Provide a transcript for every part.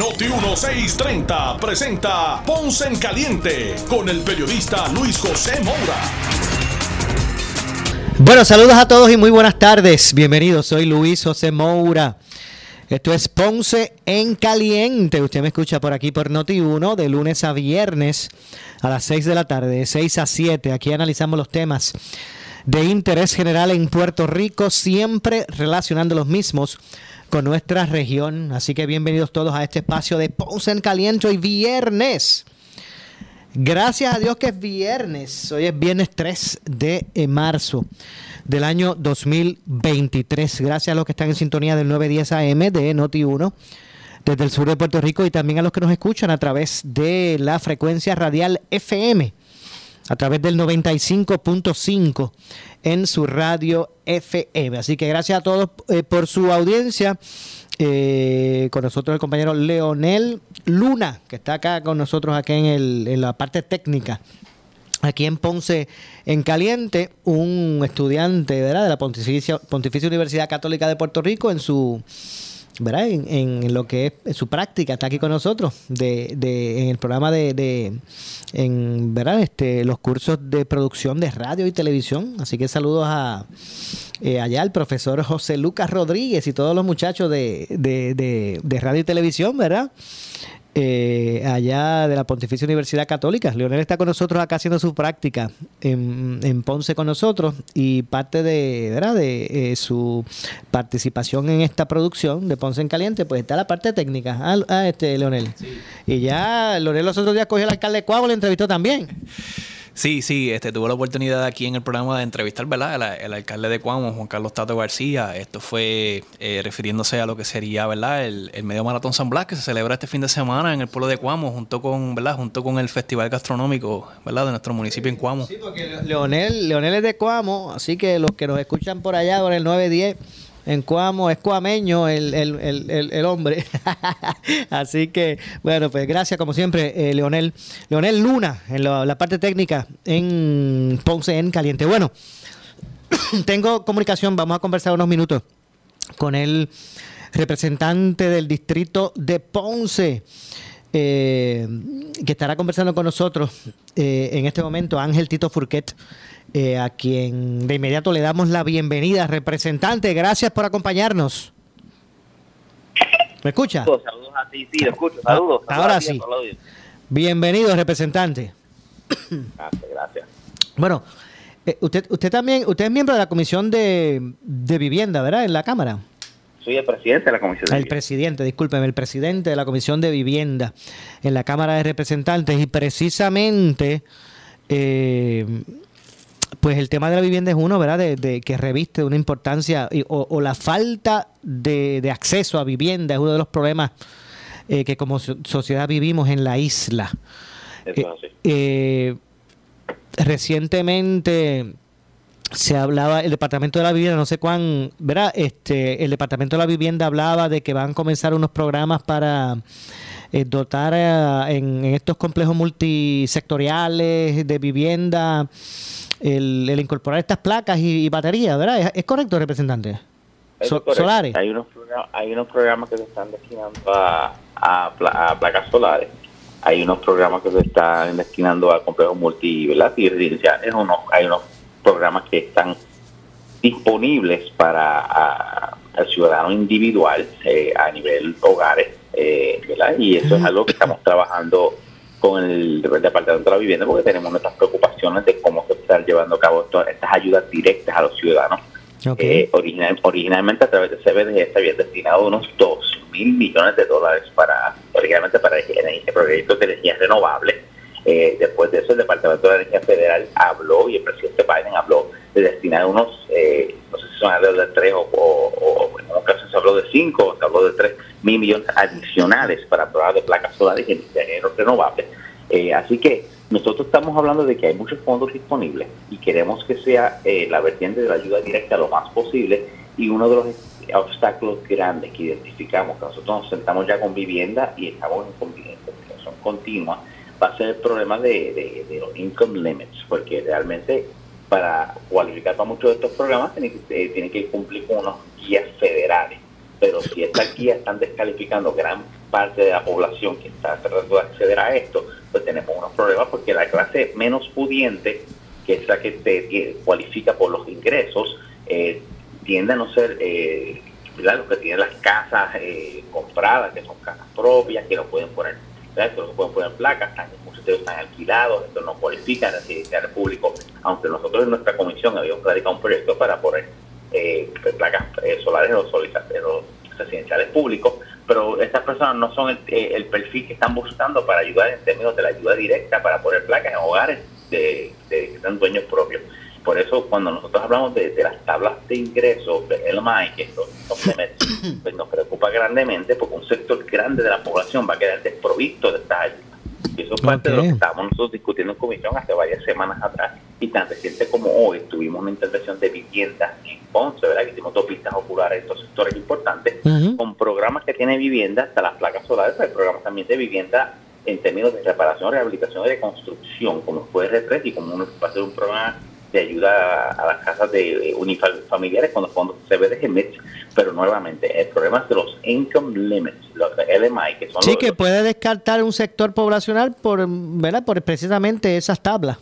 Noti 1630 presenta Ponce en Caliente con el periodista Luis José Moura. Bueno, saludos a todos y muy buenas tardes. Bienvenidos, soy Luis José Moura. Esto es Ponce en Caliente. Usted me escucha por aquí por Noti1 de lunes a viernes a las 6 de la tarde, de 6 a 7. Aquí analizamos los temas de interés general en Puerto Rico, siempre relacionando los mismos con nuestra región. Así que bienvenidos todos a este espacio de Ponce en Caliente hoy viernes. Gracias a Dios que es viernes. Hoy es viernes 3 de marzo del año 2023. Gracias a los que están en sintonía del 910 AM de Noti1 desde el sur de Puerto Rico y también a los que nos escuchan a través de la frecuencia radial FM, a través del 95.5 en su radio FM. Así que gracias a todos eh, por su audiencia. Eh, con nosotros el compañero Leonel Luna, que está acá con nosotros aquí en, el, en la parte técnica aquí en Ponce en Caliente, un estudiante de la Pontificia, Pontificia Universidad Católica de Puerto Rico en su ¿verdad? En, lo que es su práctica, está aquí con nosotros, de, de, en el programa de, de, en, ¿verdad? Este, los cursos de producción de radio y televisión. Así que saludos a eh, allá al profesor José Lucas Rodríguez y todos los muchachos de, de radio y televisión, ¿verdad? Eh, allá de la Pontificia Universidad Católica. Leonel está con nosotros acá haciendo su práctica en, Ponce con nosotros y parte de, ¿verdad? de eh, su participación en esta producción de Ponce en Caliente, pues está la parte técnica. Ah, ah este Leonel. Y ya Leonel los otros días cogió al alcalde de Cuavo, le entrevistó también. Sí, sí, este, tuve la oportunidad aquí en el programa de entrevistar ¿verdad? El, alcalde de Cuamo, Juan Carlos Tato García. Esto fue eh, refiriéndose a lo que sería ¿verdad? El, medio maratón San Blas que se celebra este fin de semana en el pueblo de Cuamo, junto con, ¿verdad? junto con el festival gastronómico ¿verdad? de nuestro municipio en Cuamo. Sí, porque Leonel, Leonel es de Cuamo, así que los que nos escuchan por allá por el 910 en Cuamo, es cuameño el, el, hombre. Así que, bueno, pues gracias como siempre, eh, Leonel. Leonel Luna, en la, parte técnica en Ponce en Caliente. Bueno, tengo comunicación, vamos a conversar unos minutos con el representante del distrito de Ponce. Eh, que estará conversando con nosotros eh, en este momento, Ángel Tito Furquet, eh, a quien de inmediato le damos la bienvenida. Representante, gracias por acompañarnos. ¿Me escucha? Saludos a ti, sí, lo escucho. Saludos. Ahora sí. Bienvenido, representante. Gracias, gracias. Bueno, eh, usted, usted también, usted es miembro de la Comisión de, de Vivienda, ¿verdad? En la Cámara. Soy el presidente de la Comisión de El presidente, discúlpeme, el presidente de la Comisión de Vivienda en la Cámara de Representantes y precisamente eh, pues el tema de la vivienda es uno, ¿verdad? De, que reviste una importancia o, la falta de, acceso a vivienda es uno de los problemas eh, que como sociedad vivimos en la isla. Eh, eh, recientemente se hablaba, el Departamento de la Vivienda, no sé cuán, ¿verdad? Este, el Departamento de la Vivienda hablaba de que van a comenzar unos programas para dotar en, en, estos complejos multisectoriales de vivienda el, incorporar estas placas y, baterías, ¿verdad? ¿Es, correcto, representante? Solares. Hay unos, hay unos programas que se están destinando a, a, placas solares. Hay unos programas que se están destinando a complejos multi, ¿verdad? Y residenciales. Unos, hay unos programas que están disponibles para el ciudadano individual eh, a nivel hogares, eh, ¿verdad? Y eso es algo que estamos trabajando con el, Departamento de la Vivienda porque tenemos nuestras preocupaciones de cómo se están llevando a cabo estas ayudas directas a los ciudadanos. Eh, originalmente a través de CBD se habían destinado unos 2 mil millones de dólares para originalmente para proyectos de energía renovable. Eh, después de eso el Departamento de Energía Federal habló y el presidente Biden habló de destinar unos, eh, no sé si son alrededor de 3 o, en un caso se habló de 5 se habló de 3 mil millones adicionales para programas de placas solares y energía renovable. Eh, así que nosotros estamos hablando de que hay muchos fondos disponibles y queremos que sea eh, la vertiente de la ayuda directa lo más posible y uno de los obstáculos grandes que identificamos, que nosotros nos sentamos ya con vivienda y estamos en comunicación continua, va a ser el problema de, los income limits, porque realmente para cualificar para muchos de estos programas tiene que, eh, que cumplir con unos guías federales. Pero si estas guías están descalificando gran parte de la población que está tratando de acceder a esto, pues tenemos unos problemas porque la clase menos pudiente, que es la que te cualifica por los ingresos, eh, tiende a no ser eh, los que tienen las casas eh, compradas, que son casas propias, que no pueden poner, que no pueden poner placas, muchos de ellos están alquilados, esto no cualifica residencial público, aunque nosotros en nuestra comisión habíamos radicado un proyecto para poner eh, placas eh, solares en los, residenciales públicos, pero estas personas no son el, perfil que están buscando para ayudar en términos de la ayuda directa para poner placas en hogares de, de que están dueños propios. Por eso cuando nosotros hablamos de, las tablas de ingresos de LMI, que esto pues nos preocupa grandemente porque un sector grande de la población va a quedar desprovisto de esta ayuda. Y eso es parte de lo que estábamos nosotros discutiendo en comisión hace varias semanas atrás. Y tan reciente como hoy tuvimos una intervención de vivienda en Ponce, ¿verdad? Que hicimos dos pistas oculares en estos sectores importantes, con programas que tienen vivienda, hasta las placas solares, hay programas también de vivienda en términos de reparación, rehabilitación y de construcción, como fue R3 y como uno va a ser un programa de ayuda a las casas de unifamiliares con los fondos CBDG pero nuevamente el problema es de los income limits, los LMI, que son Sí, que puede descartar un sector poblacional por, ¿verdad? por precisamente esas tablas.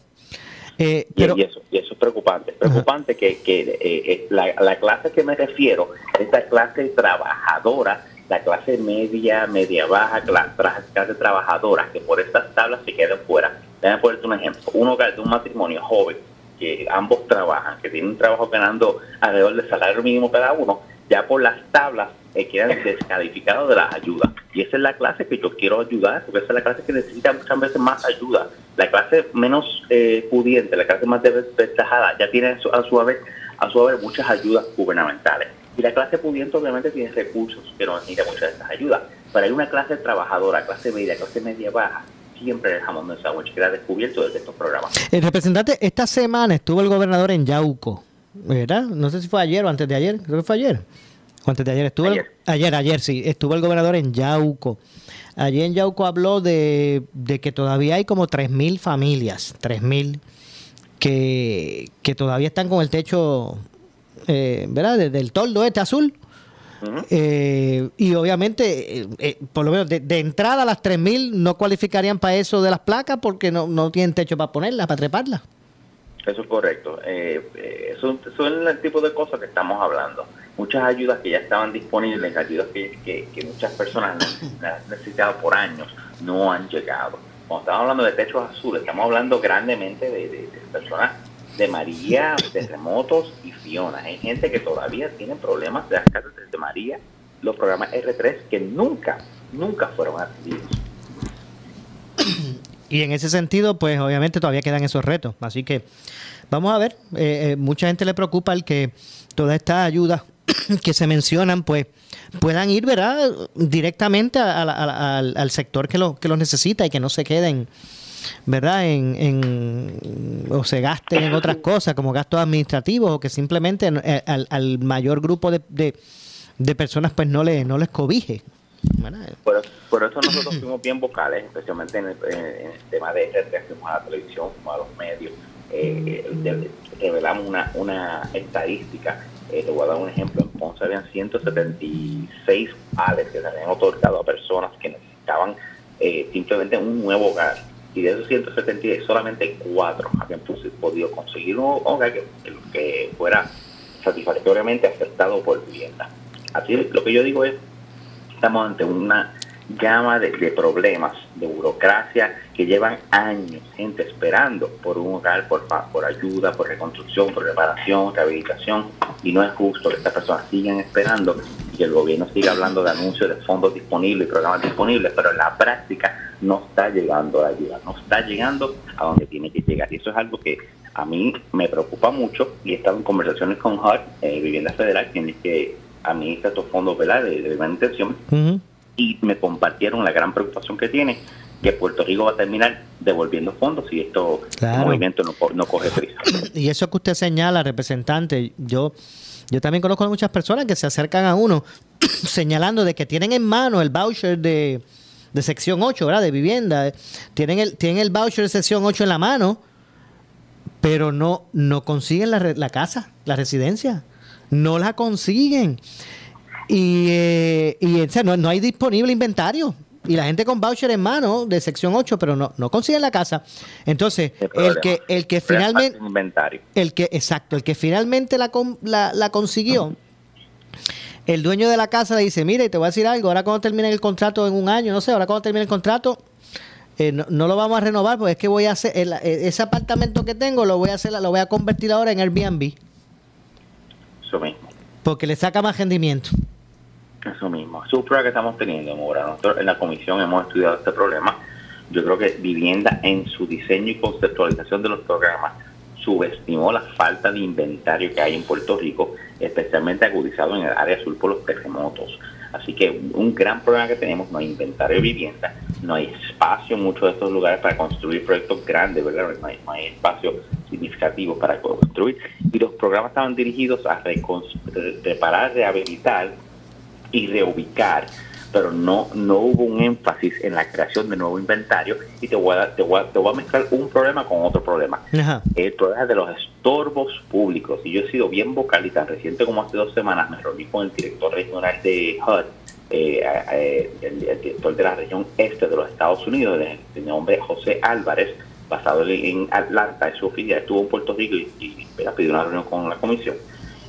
Eh, pero... y, eso, y eso es preocupante. Es preocupante que, que eh, eh, la, la, clase que me refiero, esta clase trabajadora, la clase media, media baja, la clase trabajadora, que por estas tablas se quedan fuera. Déjame ponerte un ejemplo. Un hogar de un matrimonio joven que ambos trabajan, que tienen un trabajo ganando alrededor del salario mínimo cada uno, ya por las tablas eh, quedan descalificados de las ayudas. Y esa es la clase que yo quiero ayudar, porque esa es la clase que necesita muchas veces más ayuda. La clase menos eh, pudiente, la clase más desventajada, ya tiene a su, a vez a su vez muchas ayudas gubernamentales. Y la clase pudiente obviamente tiene recursos que no necesita muchas de estas ayudas. Pero hay una clase trabajadora, clase media, clase media baja, siempre el jamón de sándwich queda descubierto desde estos programas. El representante, esta semana estuvo el gobernador en Yauco, ¿verdad? No sé si fue ayer o antes de ayer, creo que fue ayer. O antes de ayer estuvo. Ayer, ayer, ayer sí, estuvo el gobernador en Yauco. Allí en Yauco habló de, que todavía hay como 3.000 familias, 3.000, que, que todavía están con el techo, eh, ¿verdad? Del toldo este azul eh, y obviamente, eh, eh, por lo menos de, entrada, las 3.000 no cualificarían para eso de las placas porque no, no tienen techo para ponerlas, para treparlas. Eso es correcto. eso, son el tipo de cosas que estamos hablando. Muchas ayudas que ya estaban disponibles, ayudas que, muchas personas han necesitado por años, no han llegado. Cuando estamos hablando de techos azules, estamos hablando grandemente de, de personas de María, terremotos y Fiona. Hay gente que todavía tiene problemas de las casas de María, los programas R3 que nunca, nunca fueron atendidos. Y en ese sentido, pues obviamente todavía quedan esos retos. Así que vamos a ver, eh, eh, mucha gente le preocupa el que todas estas ayudas que se mencionan, pues puedan ir, ¿verdad? Directamente al sector que lo, que los necesita y que no se queden ¿verdad? En, en, o se gasten en otras cosas como gastos administrativos o que simplemente eh, al, mayor grupo de, de, personas pues no, le, no les cobije. Por, por, eso nosotros fuimos bien vocales, especialmente en el, tema de fuimos a la televisión, fuimos a los medios, eh, eh, revelamos una, una estadística, eh, te voy a dar un ejemplo, en Ponce habían 176 ales que se habían otorgado a personas que necesitaban simplemente un nuevo hogar. Y de esos 176 solamente cuatro habían podido conseguir un hogar que, que fuera satisfactoriamente aceptado por vivienda. Así lo que yo digo es, estamos ante una gama de, problemas, de burocracia que llevan años, gente esperando por un hogar, por, por ayuda, por reconstrucción, por reparación, rehabilitación, y no es justo que estas personas sigan esperando y que el gobierno siga hablando de anuncios de fondos disponibles y programas disponibles, pero en la práctica no está llegando la ayuda, no está llegando a donde tiene que llegar. Y eso es algo que a mí me preocupa mucho y he estado en conversaciones con HUD, eh, Vivienda Federal, quien es que administra estos fondos de, de manutención, y me compartieron la gran preocupación que tiene que Puerto Rico va a terminar devolviendo fondos si esto movimiento no, no coge prisa. Y eso que usted señala, representante, yo yo también conozco a muchas personas que se acercan a uno señalando de que tienen en mano el voucher de, de sección 8, ¿verdad? De vivienda. Tienen el, tienen el voucher de sección 8 en la mano, pero no, no consiguen la, la casa, la residencia. No la consiguen. Y, eh, y no, no hay disponible inventario y la gente con voucher en mano de sección 8, pero no, no consigue la casa. Entonces, el que, el que finalmente. El que, exacto, el que finalmente la, la, consiguió. El dueño de la casa le dice, mire, te voy a decir algo, ahora cuando termine el contrato en un año, no sé, ahora cuando termine el contrato, eh, no, lo vamos a renovar porque es que voy a hacer, eh, ese apartamento que tengo lo voy a hacer, lo voy a convertir ahora en Airbnb. Eso mismo. Porque le saca más rendimiento. Eso mismo. Es un problema que estamos teniendo, ahora. Nosotros en la comisión hemos estudiado este problema. Yo creo que vivienda en su diseño y conceptualización de los programas subestimó la falta de inventario que hay en Puerto Rico, especialmente agudizado en el área sur por los terremotos. Así que un gran problema que tenemos, no hay inventario de vivienda, no hay espacio en muchos de estos lugares para construir proyectos grandes, ¿verdad? No hay, no hay espacio significativo para construir. Y los programas estaban dirigidos a reparar, rehabilitar y reubicar, pero no, no hubo un énfasis en la creación de nuevo inventario y te voy a, te voy a, te voy a mezclar un problema con otro problema. El problema de los estorbos públicos. Y yo he sido bien vocal y tan reciente como hace dos semanas me reuní con el director regional de HUD, eh, eh, el, director de la región este de los Estados Unidos, de, nombre José Álvarez, basado en Atlanta, en su oficina, estuvo en Puerto Rico y, y pidió una reunión con la comisión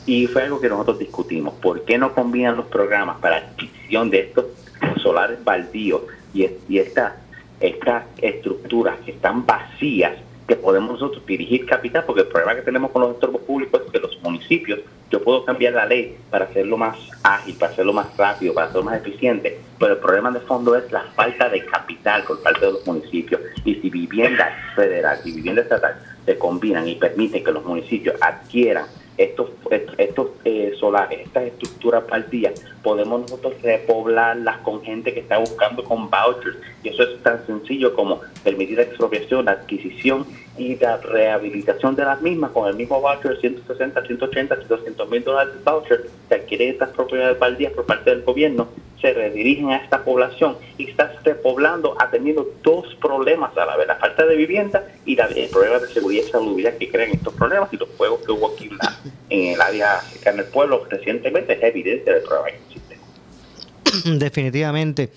y fue algo que nosotros discutimos. ¿Por qué no combinan los programas para adquisición de estos solares baldíos y, estas, estas estructuras que están vacías que podemos nosotros dirigir capital? Porque el problema que tenemos con los estorbos públicos es que los municipios, yo puedo cambiar la ley para hacerlo más ágil, para hacerlo más rápido, para hacerlo más eficiente, pero el problema de fondo es la falta de capital por parte de los municipios. Y si vivienda federal y vivienda estatal se combinan y permiten que los municipios adquieran estos, estos eh, solares, estas estructuras partidas, podemos nosotros repoblarlas con gente que está buscando con vouchers. Y eso es tan sencillo como permitir la expropiación, la adquisición y la rehabilitación de las mismas con el mismo voucher de 160, 180, 200 mil dólares de voucher que adquieren estas propiedades baldías por parte del gobierno se redirigen a esta población y estás repoblando ha tenido dos problemas a la vez, la falta de vivienda y la, el problema de seguridad y salubridad que crean estos problemas y los fuegos que hubo aquí en el área en el pueblo recientemente es evidente del problema que existe. Definitivamente.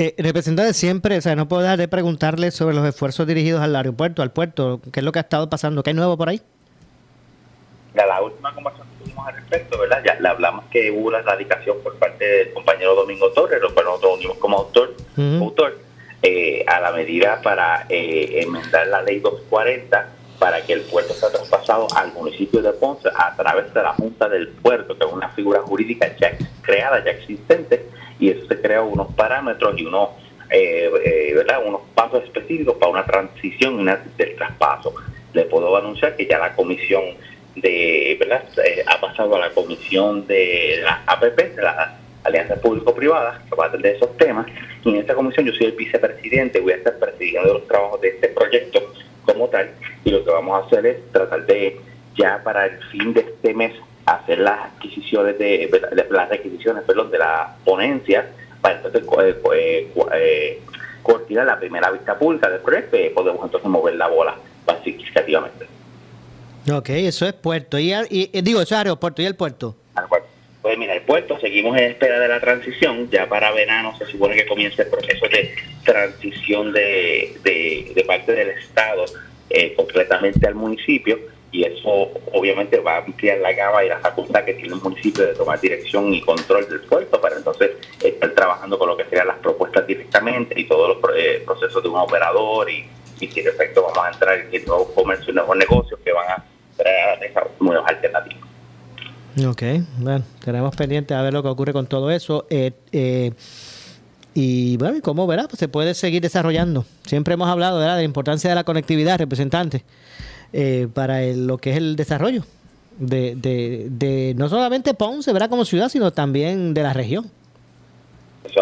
Eh, representante, siempre, o sea, no puedo dejar de preguntarle sobre los esfuerzos dirigidos al aeropuerto, al puerto, qué es lo que ha estado pasando, qué hay nuevo por ahí. la última conversación al respecto, ¿verdad? Ya le hablamos que hubo la erradicación por parte del compañero Domingo Torres, lo cual nosotros unimos como autor, autor eh, a la medida para eh, enmendar la ley 240 para que el puerto sea traspasado al municipio de Ponce a través de la Junta del Puerto, que es una figura jurídica ya creada, ya existente, y eso se crea unos parámetros y unos, eh, ¿verdad? unos pasos específicos para una transición del traspaso. Le puedo anunciar que ya la comisión de, ¿verdad? Eh, ha pasado a la comisión de la APP, de la Alianza Público-Privada, que va a atender esos temas. Y en esta comisión yo soy el vicepresidente, voy a estar presidiendo los trabajos de este proyecto como tal. Y lo que vamos a hacer es tratar de, ya para el fin de este mes, hacer las adquisiciones de, las requisiciones perdón, de la ponencia para entonces eh, eh, coordinar la primera vista pública del proyecto y podemos entonces mover la bola significativamente. Ok, eso es puerto. Y, digo, eso es aeropuerto. ¿Y el puerto? Pues mira, el puerto, seguimos en espera de la transición. Ya para verano se supone que comienza el proceso de transición de, de, parte del Estado eh, completamente al municipio. Y eso obviamente va a ampliar la gama y la facultad que tiene el municipio de tomar dirección y control del puerto para entonces estar trabajando con lo que serían las propuestas directamente y todos los eh, procesos de un operador y, y si en efecto vamos a entrar en nuevos comercios, nuevos negocios que van a nuevas alternativas. Ok, bueno, tenemos pendiente a ver lo que ocurre con todo eso. Eh, eh, y bueno, y como verá, pues se puede seguir desarrollando. Siempre hemos hablado de la importancia de la conectividad, representante, eh, para lo que es el desarrollo de, de, de, no solamente Ponce, verá como ciudad, sino también de la región. Eso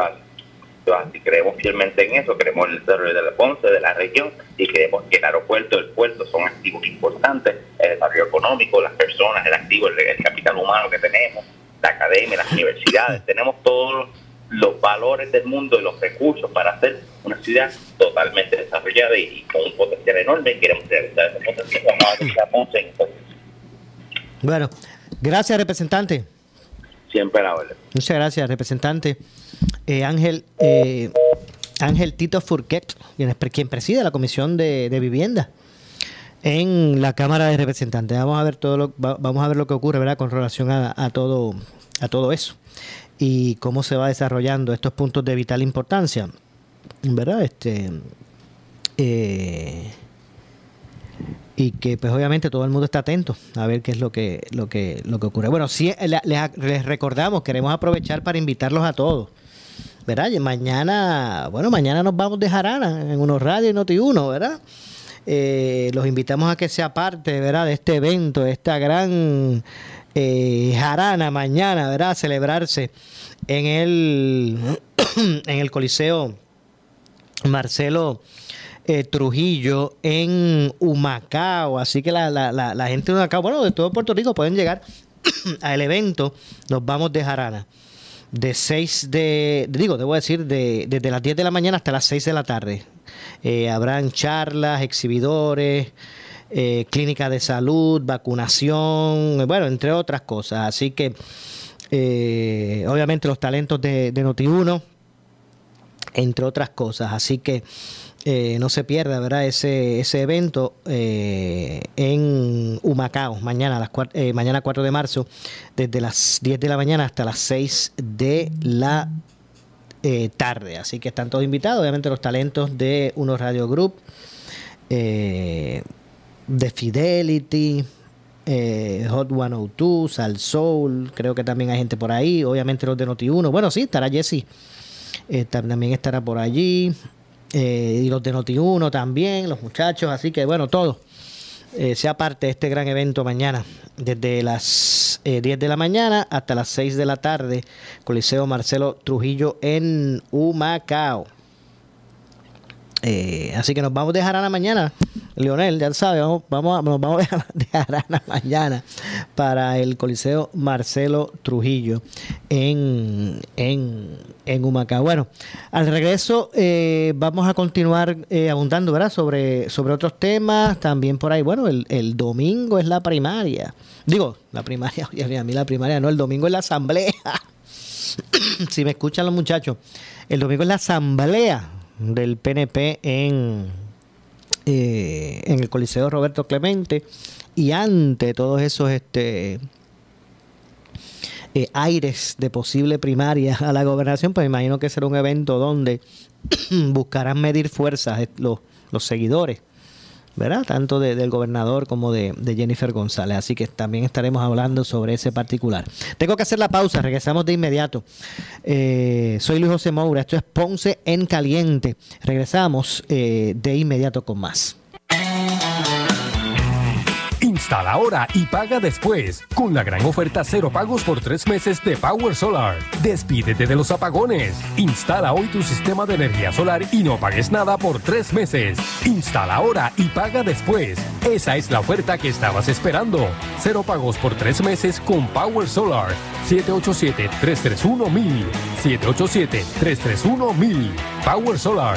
Así creemos fielmente en eso, creemos en el desarrollo de la Ponce, de la región, y creemos que el aeropuerto, el puerto son activos importantes, el desarrollo económico, las personas, el activo, el, capital humano que tenemos, la academia, las universidades, tenemos todos los valores del mundo y los recursos para hacer una ciudad totalmente desarrollada y, con un potencial enorme y queremos realizar ese potencial. Vamos a Ponce Bueno, gracias representante. Muchas gracias representante. Eh, Ángel, eh, Ángel Tito Furquet, quien, preside la Comisión de, Vivienda en la Cámara de Representantes. Vamos a ver todo lo, vamos a ver lo que ocurre, ¿verdad? Con relación a, todo a todo eso y cómo se va desarrollando estos puntos de vital importancia, ¿verdad? Este eh, y que pues obviamente todo el mundo está atento a ver qué es lo que lo que lo que ocurre. Bueno, sí les, les recordamos, queremos aprovechar para invitarlos a todos ¿verdad? Mañana, bueno, mañana nos vamos de jarana en unos radios y Noti Uno, ¿verdad? Eh, los invitamos a que sea parte, ¿verdad? De este evento, esta gran eh, jarana mañana, ¿verdad? A celebrarse en el, en el Coliseo Marcelo eh, Trujillo en Humacao. Así que la, la, la, gente de Humacao, bueno, de todo Puerto Rico pueden llegar al evento. Nos vamos de jarana de 6 de, digo, debo decir, de, desde las 10 de la mañana hasta las 6 de la tarde. Eh, habrán charlas, exhibidores, eh, clínica de salud, vacunación, bueno, entre otras cosas. Así que, eh, obviamente, los talentos de, de Noti1, entre otras cosas. Así que eh, no se pierda ¿verdad? Ese, evento eh, en Humacao, mañana, las eh, mañana 4 de marzo, desde las 10 de la mañana hasta las 6 de la tarde. Así que están todos invitados, obviamente los talentos de Uno Radio Group, de Fidelity, Hot 102, Sal Soul, creo que también hay gente por ahí, obviamente los de Noti1, bueno, sí, estará Jesse. también estará por allí. Eh, y los de Noti1 también, los muchachos, así que bueno, todo. Eh, sea parte de este gran evento mañana, desde las 10 eh, de la mañana hasta las 6 de la tarde, Coliseo Marcelo Trujillo en Humacao. Eh, así que nos vamos a dejar a la mañana. Leonel, ya sabe, vamos, vamos a, nos vamos a dejar a la mañana para el Coliseo Marcelo Trujillo en, en, en Humacao. Bueno, al regreso eh, vamos a continuar eh, abundando ¿verdad? Sobre, sobre otros temas. También por ahí, bueno, el, el domingo es la primaria. Digo, la primaria, a mí la primaria no, el domingo es la asamblea. si me escuchan los muchachos, el domingo es la asamblea del PNP en, eh, en el Coliseo Roberto Clemente. Y ante todos esos este, eh, aires de posible primaria a la gobernación, pues me imagino que será un evento donde buscarán medir fuerzas los, los seguidores ¿verdad? Tanto del gobernador como de, Jennifer González. Así que también estaremos hablando sobre ese particular. Tengo que hacer la pausa, regresamos de inmediato. Eh, soy Luis José Moura, esto es Ponce en Caliente. Regresamos eh, de inmediato con más. Instala ahora y paga después con la gran oferta cero pagos por tres meses de Power Solar. Despídete de los apagones. Instala hoy tu sistema de energía solar y no pagues nada por tres meses. Instala ahora y paga después. Esa es la oferta que estabas esperando. Cero pagos por tres meses con Power Solar. 787-331-1000. 787-331-1000. Power Solar.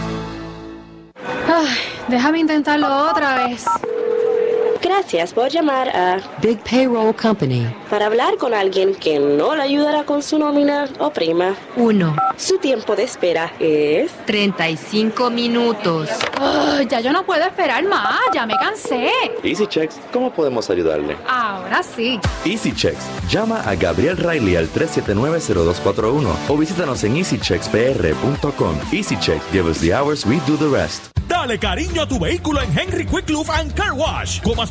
Déjame intentarlo otra vez. Gracias por llamar a Big Payroll Company. Para hablar con alguien que no le ayudará con su nómina o prima. 1. Su tiempo de espera es 35 minutos. Oh, ya yo no puedo esperar más, ya me cansé. Easy Checks, ¿cómo podemos ayudarle? Ahora sí. Easy Checks, llama a Gabriel Riley al 379-0241 o visítanos en easycheckspr.com. Easy Checks, give us the hours, we do the rest. Dale cariño a tu vehículo en Henry Quick Lube and Car Wash. Comas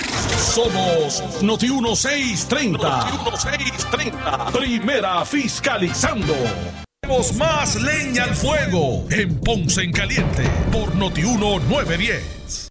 Somos Noti 1630. Noti 1630. Primera fiscalizando. Tenemos más leña al fuego en Ponce en Caliente por Noti 1910.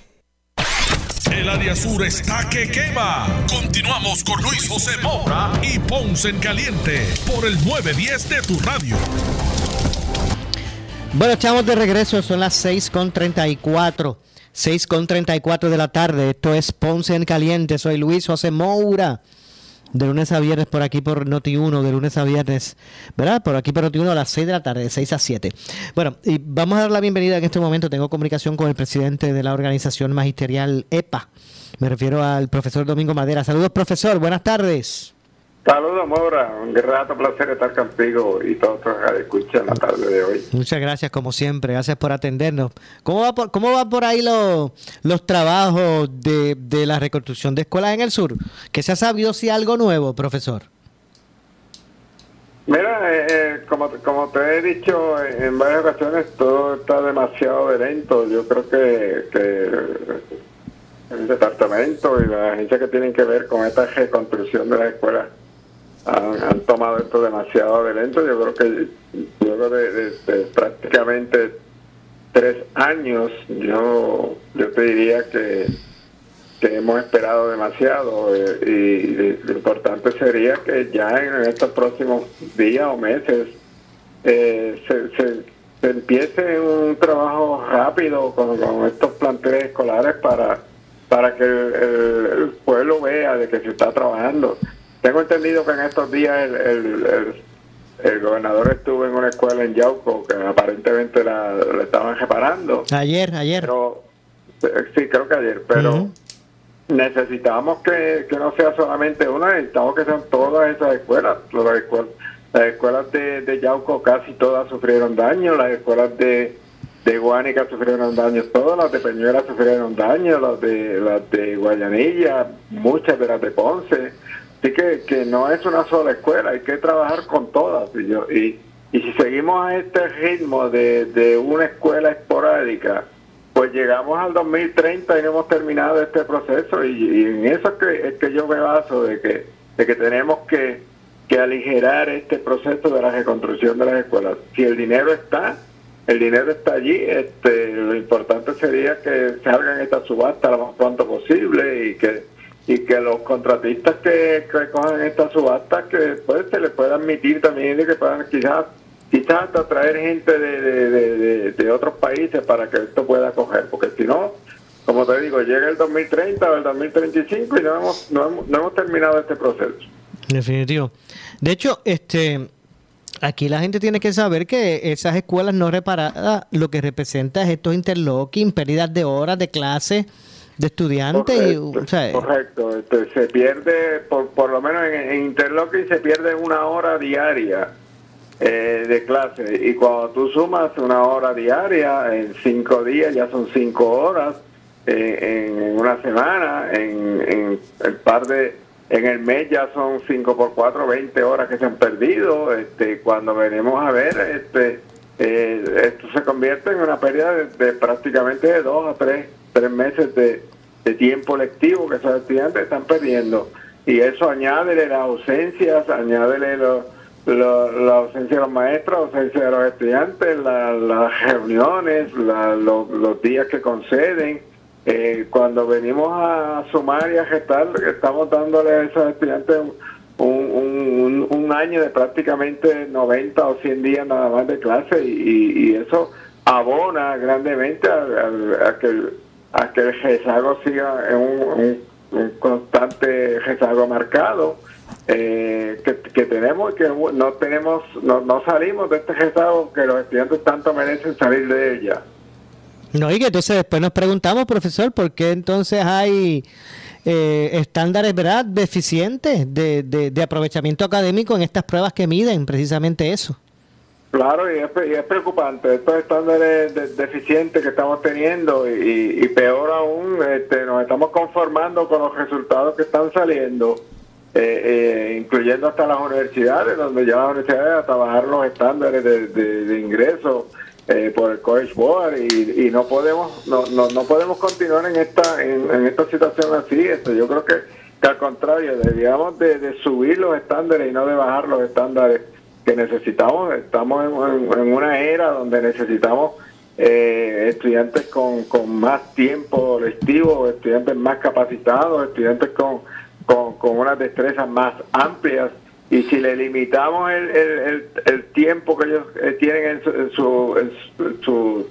El área sur está que quema. Continuamos con Luis José Moura y Ponce en Caliente por el 910 de tu radio. Bueno, estamos de regreso, son las 6.34. 6.34 de la tarde. Esto es Ponce en Caliente. Soy Luis José Moura. De lunes a viernes por aquí por Noti1, de lunes a viernes, ¿verdad? Por aquí por Noti1 a las 6 de la tarde, de 6 a 7. Bueno, y vamos a dar la bienvenida en este momento. Tengo comunicación con el presidente de la organización magisterial EPA. Me refiero al profesor Domingo Madera. Saludos, profesor. Buenas tardes. Saludos, Mora. Un grato placer estar contigo y todos los que escuchan la tarde de hoy. Muchas gracias, como siempre. Gracias por atendernos. ¿Cómo va por, cómo va por ahí los, los trabajos de, de la reconstrucción de escuelas en el sur? ¿Qué se ha sabido si algo nuevo, profesor? Mira, eh, eh, como, como te he dicho en varias ocasiones, todo está demasiado lento. Yo creo que, que el departamento y la agencia que tienen que ver con esta reconstrucción de las escuelas han, tomado esto demasiado de lento. Yo creo que luego de, prácticamente tres años, yo, yo te diría que que hemos esperado demasiado eh, y, lo importante sería que ya en estos próximos días o meses eh, se, empiece un trabajo rápido con, estos planteles escolares para para que el, pueblo vea de que se está trabajando. Tengo entendido que en estos días el, el, gobernador estuvo en una escuela en Yauco que aparentemente la, estaban reparando. Ayer, ayer. Pero, sí, creo que ayer, pero necesitamos que, no sea solamente una, necesitamos que sean todas esas escuelas. Las escuelas, las escuelas de, de Yauco casi todas sufrieron daño, las escuelas de, de Guánica sufrieron daño todas, las de Peñuela sufrieron daño, las de, las de Guayanilla, muchas de las de Ponce. Así que, que no es una sola escuela, hay que trabajar con todas. Y, yo, y, y si seguimos a este ritmo de, de una escuela esporádica, pues llegamos al 2030 y no hemos terminado este proceso y, en eso es que, es que yo me baso de que, de que tenemos que, que aligerar este proceso de la reconstrucción de las escuelas. Si el dinero está, el dinero está allí, este, lo importante sería que salgan esta subasta lo más pronto posible y que y que los contratistas que, que cojan esta subasta que después se les pueda admitir también de que puedan quizás quizás hasta traer gente de, de, otros países para que esto pueda coger, porque si no, como te digo, llega el 2030 o el 2035 y no hemos, no hemos, no hemos terminado este proceso. Definitivo. De hecho, este aquí la gente tiene que saber que esas escuelas no reparadas lo que representa es estos interlocking, pérdidas de horas de clase de estudiantes. Correcto, este, se pierde, por, por lo menos en, en interlocking se pierde una hora diaria eh, de clase. Y cuando tú sumas una hora diaria, en cinco días ya son cinco horas, eh, en, una semana, en, en el par de en el mes ya son 5 por 4, 20 horas que se han perdido. Este, cuando venimos a ver, este, eh, esto se convierte en una pérdida de, prácticamente de dos a tres, tres meses de, de, tiempo lectivo que esos estudiantes están perdiendo. Y eso añádele las ausencias, añádele los la, ausencia de los maestros, la ausencia de los estudiantes, las reuniones, los, días que conceden. Eh, cuando venimos a sumar y a gestar, estamos dándole a esos estudiantes un, un, año de prácticamente 90 o 100 días nada más de clase y, eso abona grandemente a, que, el, a que el rezago siga en un, constante rezago marcado eh, que, tenemos y que no tenemos no, no salimos de este estado que los estudiantes tanto merecen salir de ella. No, y que entonces después nos preguntamos, profesor, ¿por qué entonces hay eh, estándares ¿verdad? deficientes de, de, aprovechamiento académico en estas pruebas que miden precisamente eso? Claro, y es, y preocupante estos estándares deficientes que estamos teniendo y, y, peor aún, este, nos estamos conformando con los resultados que están saliendo eh, eh, incluyendo hasta las universidades, donde ya las universidades a trabajar los estándares de, ingreso eh, por el College Board y, no podemos no, no, podemos continuar en esta en, esta situación así. Esto, yo creo que, al contrario, deberíamos de, subir los estándares y no de bajar los estándares que necesitamos. Estamos en, una era donde necesitamos estudiantes con, con más tiempo lectivo, estudiantes más capacitados, estudiantes con con, con unas destrezas más amplias y si le limitamos el, el, el, tiempo que ellos eh, tienen en su, en su,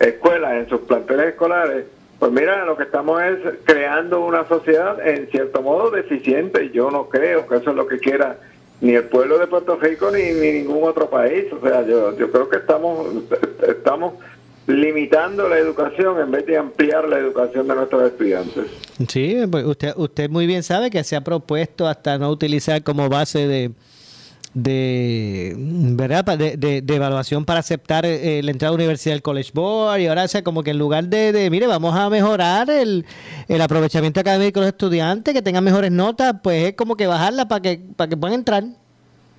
escuela, en sus planteles escolares, pues mira, lo que estamos es creando una sociedad en cierto modo deficiente y yo no creo que eso es lo que quiera ni el pueblo de Puerto Rico ni, ni ningún otro país. O sea, yo, yo creo que estamos, estamos limitando la educación en vez de ampliar la educación de nuestros estudiantes. Sí, pues usted, usted muy bien sabe que se ha propuesto hasta no utilizar como base de de verdad de, de, evaluación para aceptar eh, la entrada a la universidad del College Board y ahora sea como que en lugar de, de mire vamos a mejorar el, el, aprovechamiento académico de los estudiantes que tengan mejores notas pues es como que bajarla para que para que puedan entrar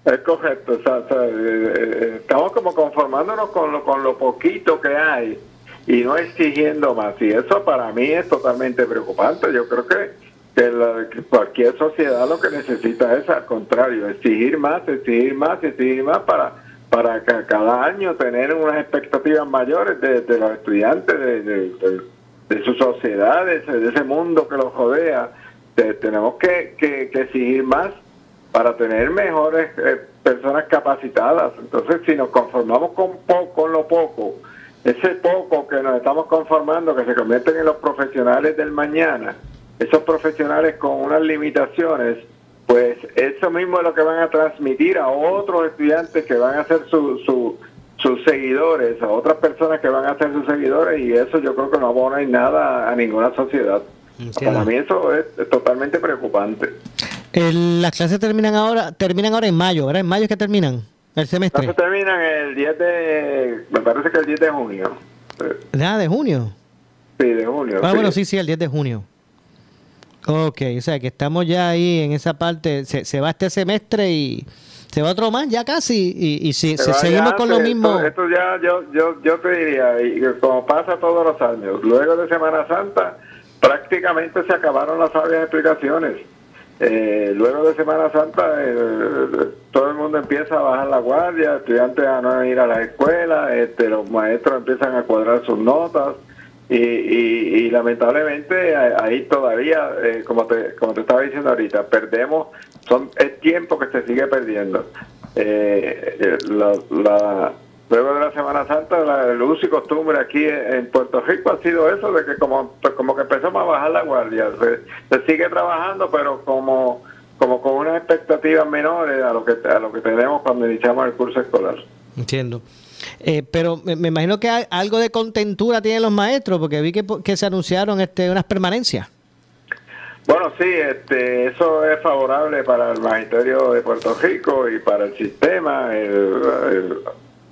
es correcto, o sea, eh, eh, estamos como conformándonos con lo, con lo poquito que hay y no exigiendo más. Y eso para mí es totalmente preocupante. Yo creo que, que, cualquier sociedad lo que necesita es al contrario, exigir más, exigir más, exigir más para para cada año tener unas expectativas mayores de, los estudiantes, de, de su sociedad, de ese, de mundo que los rodea. Te- tenemos que, que, que exigir más para tener mejores eh, personas capacitadas. Entonces, si nos conformamos con poco, con lo poco, ese poco que nos estamos conformando, que se convierten en los profesionales del mañana, esos profesionales con unas limitaciones, pues eso mismo es lo que van a transmitir a otros estudiantes que van a ser su, su- sus seguidores, a otras personas que van a ser sus seguidores, y eso yo creo que no abona en nada a ninguna sociedad. Para mí eso es, es totalmente preocupante. El- las clases terminan ahora, terminan ahora en mayo, ¿verdad? En mayo es que terminan el semestre. Entonces terminan el 10 de, me parece que el 10 de junio. Nada, de junio. Sí, de junio. Ah, sí. bueno, sí, sí, el 10 de junio. Ok, o sea que estamos ya ahí en esa parte. Se, se va este semestre y se va otro más ya casi. Y, y si, Se seguimos ya con lo mismo. Esto, esto ya, yo, yo, yo te diría, y como pasa todos los años, luego de Semana Santa, prácticamente se acabaron las sabias explicaciones. Eh, luego de Semana Santa, eh, todo el mundo empieza a bajar la guardia, estudiantes a no ir a la escuela, este, los maestros empiezan a cuadrar sus notas. Y, y, y lamentablemente a- ahí todavía, eh, como te como te estaba diciendo ahorita, perdemos, son es tiempo que se sigue perdiendo. Eh, eh, la, la- luego de la Semana Santa, la, el uso y costumbre aquí en en Puerto Rico ha sido eso, de que como, pues como que empezamos a bajar la guardia. Se, se sigue trabajando, pero como como con unas expectativas menores a lo que a lo que tenemos cuando iniciamos el curso escolar. Entiendo. Eh, pero me, imagino que algo de contentura tienen los maestros, porque vi que, que se anunciaron este, unas permanencias. Bueno, sí, este, eso es favorable para el Magisterio de Puerto Rico y para el sistema. El,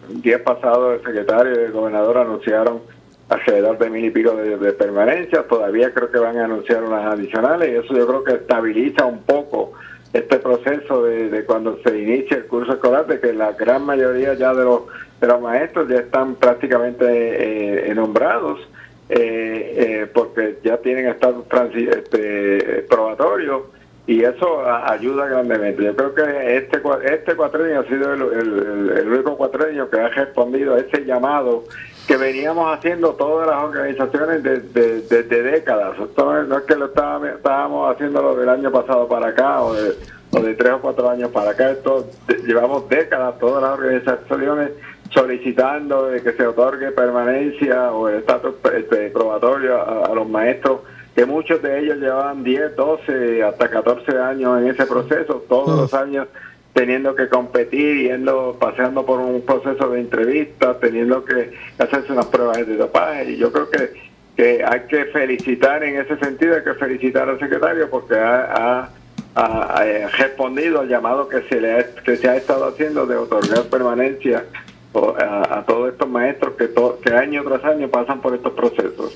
el día pasado el secretario y el gobernador anunciaron alrededor de mil y pico de, de permanencias. Todavía creo que van a anunciar unas adicionales y eso yo creo que estabiliza un poco este proceso de, de cuando se inicia el curso escolar, de que la gran mayoría ya de los, de los maestros ya están prácticamente eh, nombrados eh, eh, porque ya tienen estatus este, probatorio y eso ayuda grandemente. Yo creo que este este cuatrenio ha sido el, el- único cuatrenio que ha respondido a ese llamado que veníamos haciendo todas las organizaciones desde de, de décadas. Esto no es- que lo estábamos, estábamos haciéndolo del año pasado para acá o de, o de tres o cuatro años para acá. Esto llevamos décadas todas las organizaciones solicitando de que se otorgue permanencia o el estatus este, probatorio a, a los maestros, que muchos de ellos llevaban 10, 12, hasta 14 años en ese proceso, todos los años teniendo que competir, yendo, paseando por un proceso de entrevistas, teniendo que hacerse unas pruebas de dopaje. Y yo creo que, que hay que felicitar en ese sentido, hay que felicitar al secretario porque ha, ha- ha- respondido al llamado que se le ha, que se ha estado haciendo de otorgar permanencia a, a todos estos maestros que, to- que año tras año pasan por estos procesos.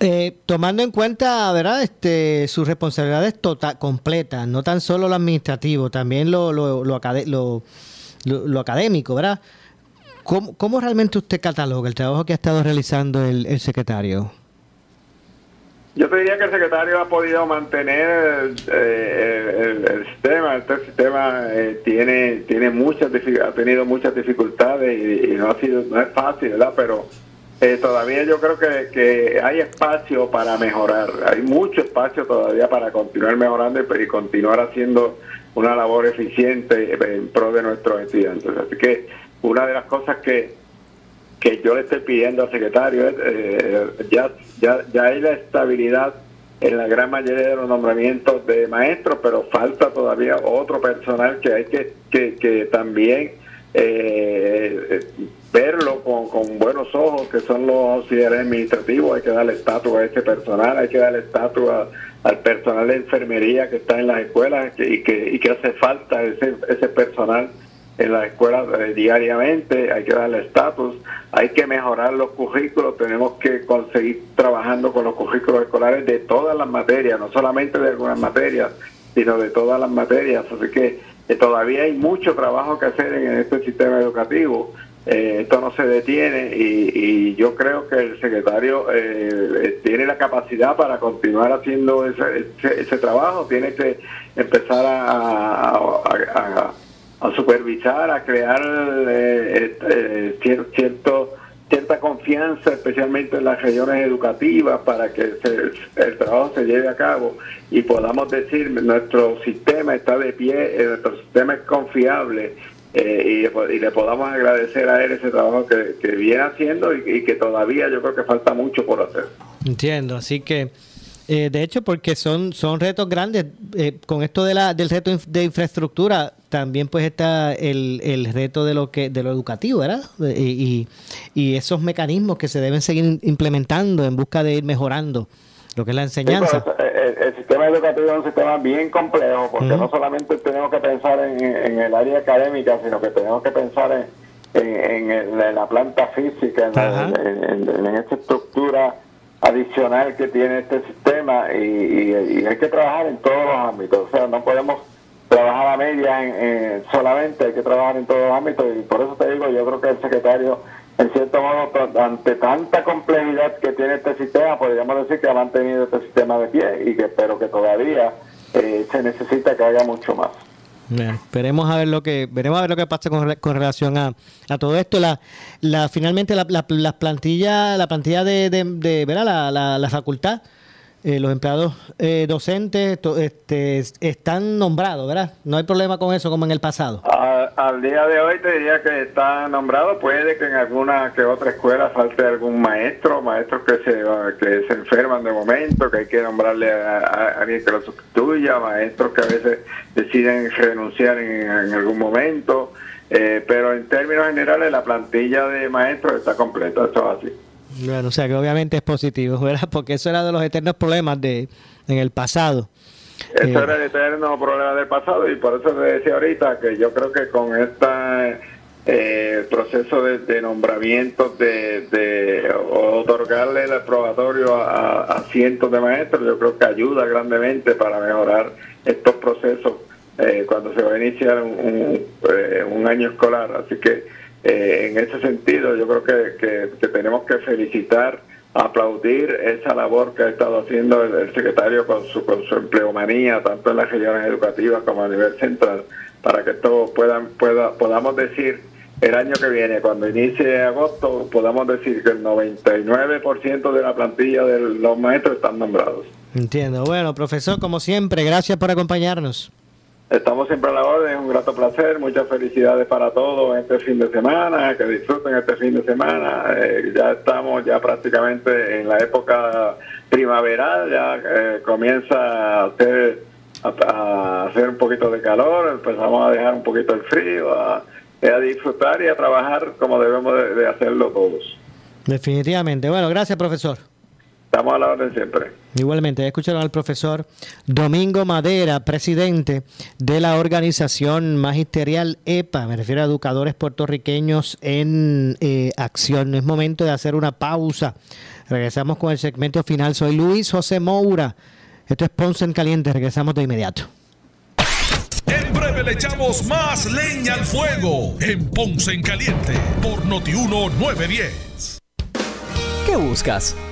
Eh, tomando en cuenta, ¿verdad? Este, sus responsabilidades tota- completas, no tan solo lo administrativo, también lo, lo, lo, lo- académico, ¿verdad? ¿Cómo, cómo realmente usted cataloga el trabajo que ha estado realizando el secretario? Yo te diría que el secretario ha podido mantener eh, el, sistema, este sistema eh, tiene tiene muchas ha tenido muchas dificultades y, no ha sido no es fácil, ¿verdad? Pero eh, todavía yo creo que, que hay espacio para mejorar, hay mucho espacio todavía para continuar mejorando y continuar haciendo una labor eficiente en pro de nuestros estudiantes. Así que una de las cosas que que yo le estoy pidiendo al secretario eh, ya, ya, ya hay la estabilidad en la gran mayoría de los nombramientos de maestros, pero falta todavía otro personal que hay que, que, que también eh, verlo con, con buenos ojos, que son los auxiliares administrativos, hay que darle estatus a ese personal, hay que darle estatus al personal de enfermería que está en las escuelas y, que, y que hace falta ese, ese personal en la escuela eh, diariamente, hay que darle estatus, hay que mejorar los currículos, tenemos que conseguir trabajando con los currículos escolares de todas las materias, no solamente de algunas materias, sino de todas las materias. Así que eh, todavía hay mucho trabajo que hacer en este sistema educativo. Eh, esto no se detiene y, y yo creo que el secretario eh, eh, tiene la capacidad para continuar haciendo ese, ese- trabajo, tiene que empezar a a supervisar, a crear eh, eh, cier- cierto cierta confianza, especialmente en las regiones educativas, para que el trabajo se lleve a cabo y podamos decir nuestro sistema está de pie, eh, nuestro sistema es confiable eh, y, le podamos agradecer a él ese trabajo que, viene haciendo y, que todavía yo creo que falta mucho por hacer. Entiendo, así que eh, de hecho porque son son retos grandes con esto de la del reto de infraestructura también pues está el, el reto de lo que de lo educativo, ¿verdad? Y, y, esos mecanismos que se deben seguir implementando en busca de ir mejorando lo que es la enseñanza. Pues, el, sistema educativo es un sistema bien complejo porque no solamente tenemos que pensar en, el área académica, sino que tenemos que pensar en, en, la planta física, en, esta estructura adicional que tiene este sistema y, y hay que trabajar en todos los ámbitos. O sea, no podemos trabajar a media en, solamente, hay que trabajar en todos los ámbitos y por eso te digo, yo creo que el secretario, en cierto modo, ante tanta complejidad que tiene este sistema, podríamos decir que ha mantenido este sistema de pie y que pero que todavía eh, se necesita que haya mucho más. Veremos a ver lo que veremos a ver lo que pasa con, con relación a, a, todo esto. La, la finalmente la, la, la plantilla la plantilla de, de, de ¿verdad? La, la, facultad eh, los empleados eh, docentes este, están nombrados, ¿verdad? No hay problema con eso como en el pasado. al día de hoy te diría que está nombrado. Puede que en alguna que otra escuela falte algún maestro, maestros que se, que se enferman de momento, que hay que nombrarle a, alguien que lo sustituya, maestros que a veces deciden renunciar en, algún momento. Eh, pero en términos generales la plantilla de maestros está completa, eso es así. Bueno, o sea que obviamente es positivo, ¿verdad? Porque eso era de los eternos problemas de en el pasado. Eso eh, era el eterno problema del pasado y por eso te decía ahorita que yo creo que con este proceso de, nombramiento de, de, otorgarle el aprobatorio a, cientos de maestros, yo creo que ayuda grandemente para mejorar estos procesos eh, cuando se va a iniciar un, un año escolar. Así que eh, en ese sentido, yo creo que, tenemos que felicitar, aplaudir esa labor que ha estado haciendo el, secretario con su, con su empleomanía, tanto en las regiones educativas como a nivel central, para que esto puedan, pueda, podamos decir el año que viene, cuando inicie agosto, podamos decir que el 99% de la plantilla de los maestros están nombrados. Entiendo. Bueno, profesor, como siempre, gracias por acompañarnos. Estamos siempre a la orden, un grato placer, muchas felicidades para todos este fin de semana, que disfruten este fin de semana. Eh, ya estamos ya prácticamente en la época primaveral, ya eh, comienza a hacer, un poquito de calor, empezamos a dejar un poquito el frío, a, disfrutar y a trabajar como debemos de hacerlo todos. Definitivamente. Bueno, gracias profesor. Estamos a la orden siempre. Igualmente, escucharon al profesor Domingo Madera, presidente de la organización magisterial EPA, me refiero a educadores puertorriqueños en eh, acción. Es momento de hacer una pausa. Regresamos con el segmento final. Soy Luis José Moura. Esto es Ponce en Caliente. Regresamos de inmediato. En breve le echamos más leña al fuego en Ponce en Caliente por Notiuno 910. ¿Qué buscas?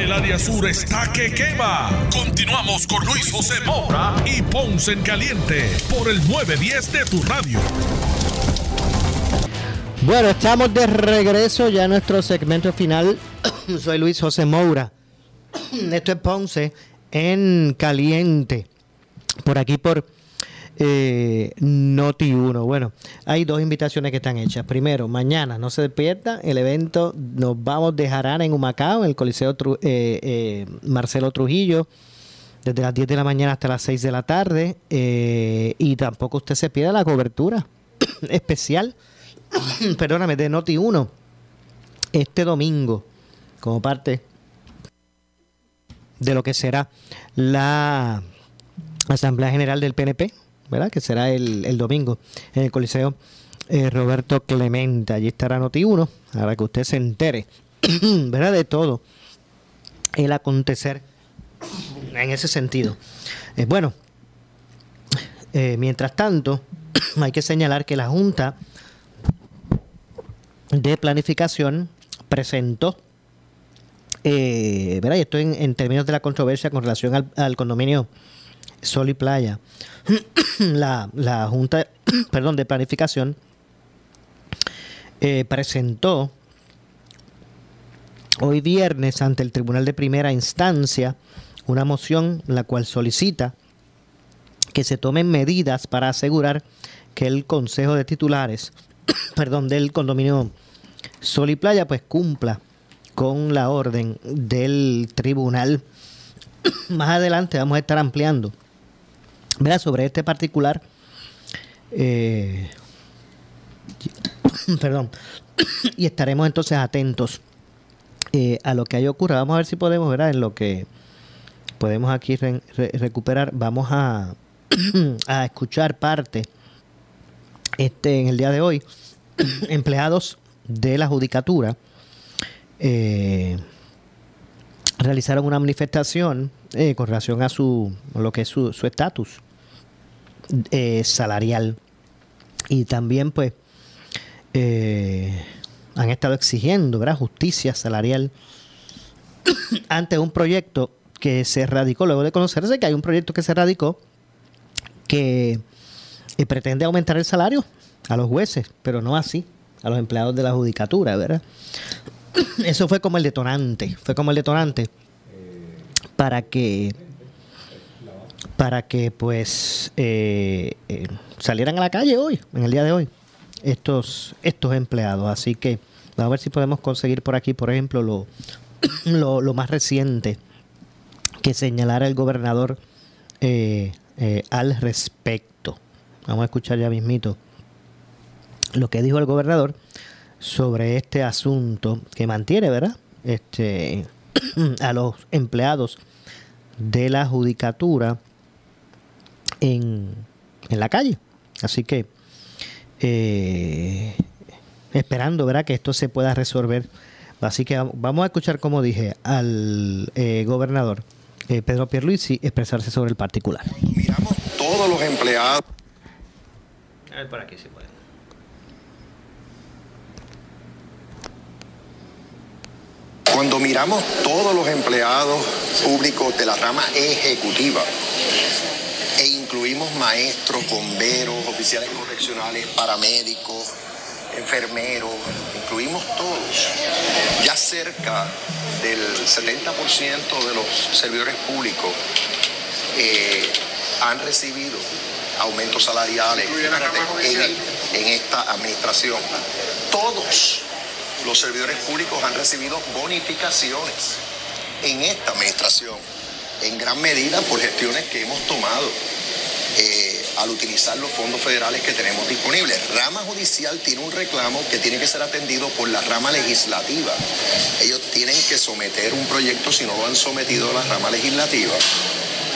El área sur está que quema. Continuamos con Luis José Moura y Ponce en Caliente por el 910 de tu radio. Bueno, estamos de regreso ya a nuestro segmento final. Soy Luis José Moura. Esto es Ponce en Caliente. Por aquí por eh, Noti 1. Bueno, hay dos invitaciones que están hechas. Primero, mañana, no se despierta, el evento nos vamos de Jarana en Humacao, en el Coliseo eh, eh, Marcelo Trujillo, desde las 10 de la mañana hasta las 6 de la tarde. Eh, y tampoco usted se pierda la cobertura especial, perdóname, de Noti 1 este domingo, como parte de lo que será la Asamblea General del PNP ¿verdad? Que será el, domingo en el Coliseo eh, Roberto Clemente. Allí estará Noti1, para que usted se entere ¿verdad? De todo el acontecer en ese sentido. Eh, bueno, eh, mientras tanto, hay que señalar que la Junta de Planificación presentó, eh, ¿verdad? Y esto en, términos de la controversia con relación al, condominio Sol y Playa. la, la Junta, perdón, de Planificación eh, presentó hoy viernes ante el Tribunal de Primera Instancia una moción la cual solicita que se tomen medidas para asegurar que el Consejo de Titulares, perdón, del condominio Sol y Playa, pues cumpla con la orden del tribunal. Más adelante vamos a estar ampliando ¿verdad? sobre este particular. Eh, perdón. y estaremos entonces atentos eh, a lo que haya ocurrido. Vamos a ver si podemos, ¿verdad? En lo que podemos aquí recuperar, vamos a, a escuchar parte este, en el día de hoy. empleados de la judicatura eh, realizaron una manifestación eh, con relación a su lo que es su estatus eh, salarial y también pues han estado exigiendo ¿verdad? justicia salarial ante un proyecto que se radicó luego de conocerse que hay un proyecto que se radicó que pretende aumentar el salario a los jueces, pero no así a los empleados de la judicatura, ¿verdad? Eso fue como el detonante, fue como el detonante para que para que pues eh, eh, salieran a la calle hoy, en el día de hoy, estos, estos empleados. Así que vamos a ver si podemos conseguir por aquí, por ejemplo, lo, lo, más reciente que señalara el gobernador eh, al respecto. Vamos a escuchar ya mismito lo que dijo el gobernador sobre este asunto que mantiene, ¿verdad? Este, a los empleados de la judicatura en, en la calle. Así que eh, esperando, ¿verdad? Que esto se pueda resolver. Así que vamos a escuchar, como dije, al eh, gobernador eh, Pedro Pierluisi expresarse sobre el particular. Miramos todos los empleados. A ver, por aquí se puede. Cuando miramos todos los empleados públicos de la rama ejecutiva e incluimos maestros, bomberos, oficiales correccionales, paramédicos, enfermeros, incluimos todos, ya cerca del 70% de los servidores públicos eh, han recibido aumentos salariales en esta administración. Todos los servidores públicos han recibido bonificaciones en esta administración, en gran medida por gestiones que hemos tomado eh, al utilizar los fondos federales que tenemos disponibles. Rama judicial tiene un reclamo que tiene que ser atendido por la rama legislativa. Ellos tienen que someter un proyecto, si no lo han sometido a la rama legislativa,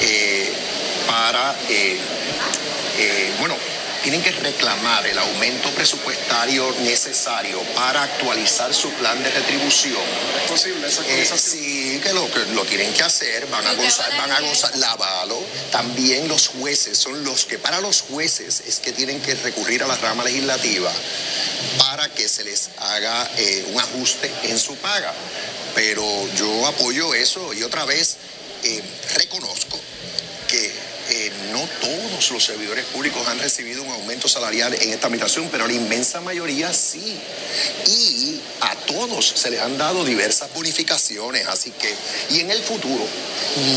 eh, para, eh, bueno, tienen que reclamar el aumento presupuestario necesario para actualizar su plan de retribución. ¿Es posible esa eh, sí, que lo, que lo tienen que hacer, van a gozar, van a gozar, lavalo. También los jueces son los que para los jueces es que tienen que recurrir a la rama legislativa para que se les haga eh, un ajuste en su paga. Pero yo apoyo eso y otra vez eh, reconozco no todos los servidores públicos han recibido un aumento salarial en esta administración, pero la inmensa mayoría sí. Y a todos se les han dado diversas bonificaciones, así que, y en el futuro,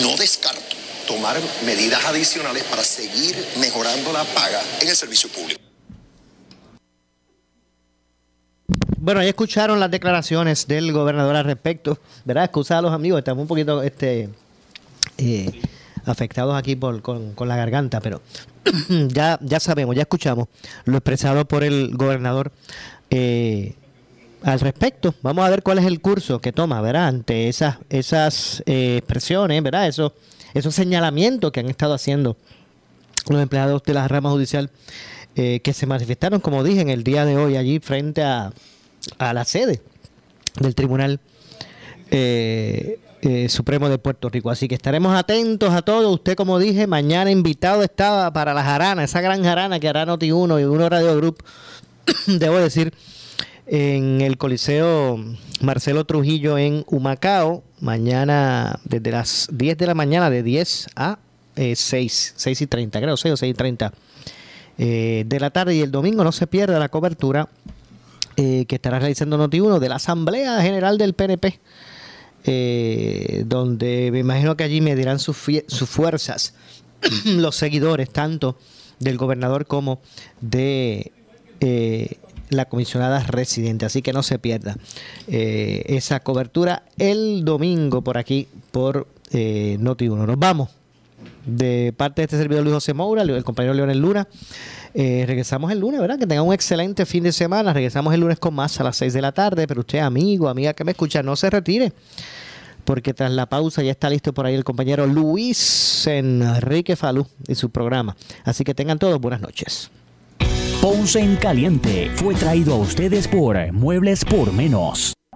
no descarto tomar medidas adicionales para seguir mejorando la paga en el servicio público. Bueno, ya escucharon las declaraciones del gobernador al respecto, ¿verdad? Excusa a los amigos, estamos un poquito este, eh, afectados aquí por, con, la garganta, pero ya, ya sabemos, ya escuchamos lo expresado por el gobernador eh, al respecto. Vamos a ver cuál es el curso que toma, ¿verdad? Ante esas, esas eh, expresiones, ¿verdad? Esos, esos señalamientos que han estado haciendo los empleados de la rama judicial eh, que se manifestaron, como dije, en el día de hoy allí frente a, a la sede del Tribunal eh, Supremo de Puerto Rico. Así que estaremos atentos a todo. Usted, como dije, mañana invitado estaba para la jarana, esa gran jarana que hará Noti1 y Uno Radio Group, debo decir, en el Coliseo Marcelo Trujillo en Humacao, mañana desde las 10 de la mañana, de 10 a 6, 6 y 30, creo, 6 o 6 y 30 eh, de la tarde y el domingo no se pierda la cobertura eh, que estará realizando Noti1 de la Asamblea General del PNP, eh, donde me imagino que allí medirán sus, sus fuerzas los seguidores tanto del gobernador como de la comisionada residente. Así que no se pierda esa cobertura el domingo por aquí, por Noti1. Nos vamos de parte de este servidor Luis José Moura, el compañero Leonel Luna. Eh, regresamos el lunes, ¿verdad? Que tengan un excelente fin de semana. Regresamos el lunes con más a las 6 de la tarde. Pero usted, amigo, amiga que me escucha, no se retire. Porque tras la pausa ya está listo por ahí el compañero Luis Enrique Falú y su programa. Así que tengan todos buenas noches. Ponce en Caliente fue traído a ustedes por Muebles por Menos.